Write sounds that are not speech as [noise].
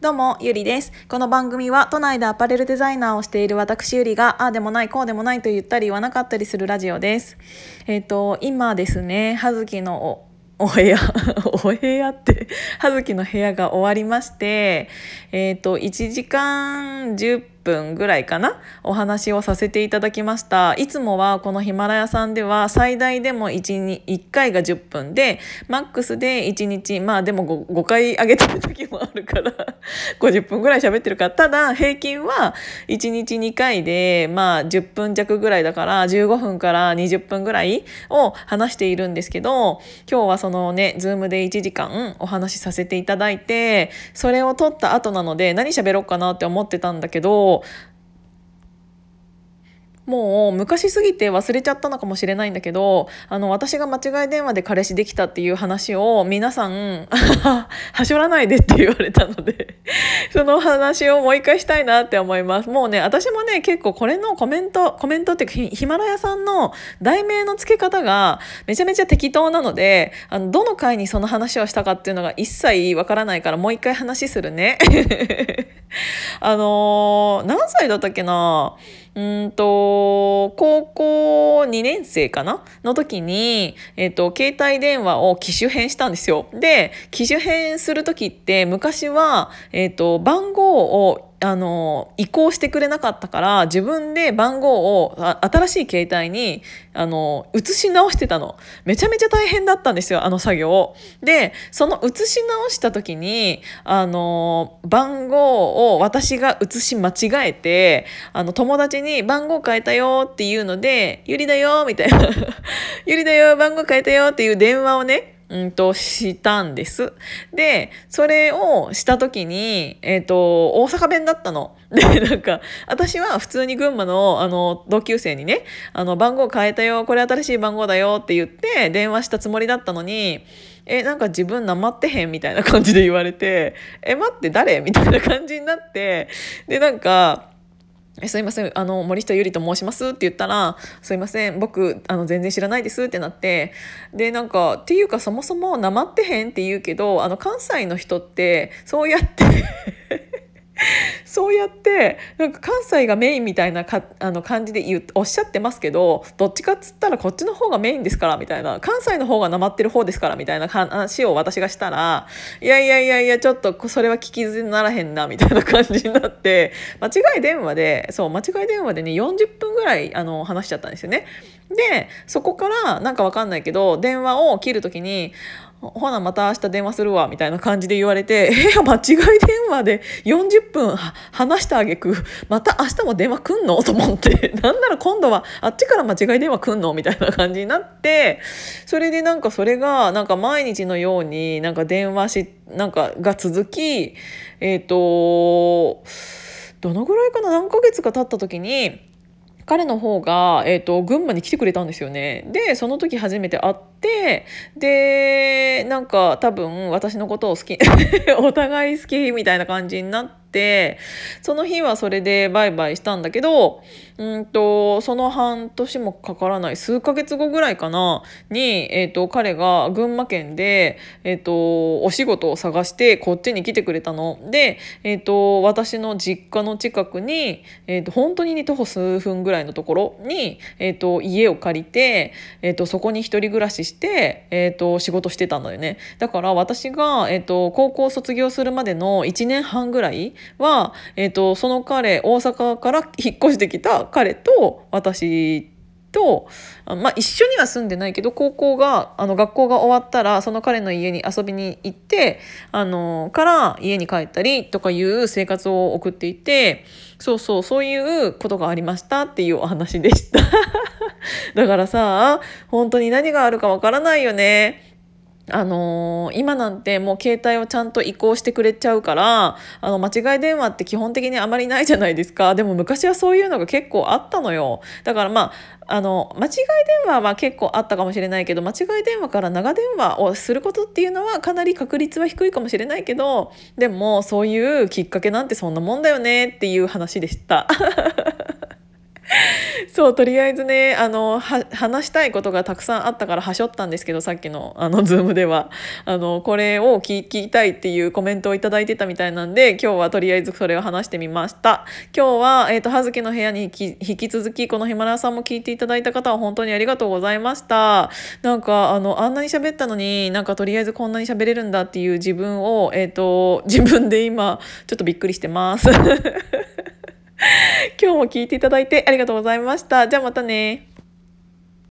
どうも、ゆりです。この番組は都内でアパレルデザイナーをしている私ゆりが、ああでもない、こうでもないと言ったり言わなかったりするラジオです。えっ、と、今ですね、はずきのおお部屋 [laughs] お部屋って葉月の部屋が終わりましてえっ、と1時間10分ぐらいかな？お話をさせていただきました。いつもはこのヒマラヤさんでは最大でも 1, 1回が10分でマックスで1日まあでも 5, 5回上げてる時もあるから [laughs] 50分ぐらい喋ってるから。ただ平均は1日2回でまあ10分弱ぐらいだから15分から20分ぐらいを話しているんですけど今日はそのねズームで1時間お話しさせていただいてそれを撮った後なので何喋ろうかなって思ってたんだけどをもう昔すぎて忘れちゃったのかもしれないんだけどあの私が間違い電話で彼氏できたっていう話を皆さん [laughs] はしょらないでって言われたので [laughs] その話をもう一回したいなって思います。もうね私もね結構これのコメントコメントっていうかヒマラヤさんの題名の付け方がめちゃめちゃ適当なのであのどの回にその話をしたかっていうのが一切わからないからもう一回話するね。[laughs] あのー、何歳だったっけな？うんと高校2年生かな？の時に、えっと、携帯電話を機種変したんですよ。で機種変する時って昔は、えっと、番号をあの移行してくれなかったから自分で番号を新しい携帯にあの移し直してたの。めちゃめちゃ大変だったんですよあの作業でその移し直した時にあの番号を私が移し間違えてあの友達に番号変えたよっていうので「ゆりだよ」みたいな「[laughs] ゆりだよ番号変えたよ」っていう電話をねうんと、したんです。で、それをした時に、えっ、ー、と、大阪弁だったの。[laughs] で、なんか、私は普通に群馬の、あの、同級生にね、あの、番号変えたよ、これ新しい番号だよって言って、電話したつもりだったのに、え、なんか自分なまってへんみたいな感じで言われて、え、待って誰？みたいな感じになって、で、なんか、すいませんあの森下ゆりと申しますって言ったら「すいません僕あの全然知らないです」ってなってでなんかっていうかそもそもなまってへんって言うけどあの関西の人ってそうやってそうやってなんか関西がメインみたいなかあの感じで言うおっしゃってますけどどっちかっつったらこっちの方がメインですからみたいな。関西の方がなまってる方ですからみたいな話を私がしたら。いやいやいやいやちょっとそれは聞き捨てにならへんなみたいな感じになって。間違い電話でそう間違い電話でね40分ぐらいあの話しちゃったんですよね。でそこからなんかわかんないけど電話を切る時にほなまた明日電話するわみたいな感じで言われて「[laughs] え間違い電話で40分話したあげくまた明日も電話くんの?」と思って [laughs] なんなら今度はあっちから間違い電話くんの？みたいな感じになってそれでなんかそれがなんか毎日のようになんか電話しなんかが続きえっ、ー、とどのぐらいかな？何ヶ月か経った時に彼の方が、えーと、群馬に来てくれたんですよね。でその時初めて会ってでなんか多分私のことを好き [laughs] お互い好きみたいな感じになって。ってその日はそれでバイバイしたんだけどうんとその半年もかからない数ヶ月後ぐらいかなに、えーと、彼が群馬県で、えーと、お仕事を探してこっちに来てくれたの。で、えーと、私の実家の近くに、えー、と本当に、ね、徒歩数分ぐらいのところに、えー、と家を借りて、えー、とそこに一人暮らしして、えー、と仕事してたんだよね。だから私が、えー、と高校卒業するまでの1年半ぐらいは、えーと、その彼大阪から引っ越してきた彼と私とあ、まあ、一緒には住んでないけど高校があの学校が終わったらその彼の家に遊びに行ってあのから家に帰ったりとかいう生活を送っていてそうそうそういうことがありましたっていうお話でした [laughs] だからさ本当に何があるかわからないよね。あのー、今なんてもう携帯をちゃんと移行してくれちゃうからあの間違い電話って基本的にあまりないじゃないですかでも昔はそういうのが結構あったのよだからまああの間違い電話は結構あったかもしれないけど間違い電話から長電話をすることっていうのはかなり確率は低いかもしれないけどでもそういうきっかけなんてそんなもんだよねっていう話でした。[laughs] [laughs] そうとりあえずねあのは話したいことがたくさんあったからはしょったんですけどさっきのあの [laughs] ズームでは。あのこれを聞きたいっていうコメントを頂いてたみたいなんで今日はとりあえずそれを話してみました。今日は、えーと、葉月の部屋に引き続きこのヒマラヤさんも聞いていただいた方は本当にありがとうございました。なんかあのあんなに喋ったのになんかとりあえずこんなに喋れるんだっていう自分を、えーと自分で今ちょっとびっくりしてます。[laughs] [laughs] 今日も聞いていただいてありがとうございました。じゃあまたね。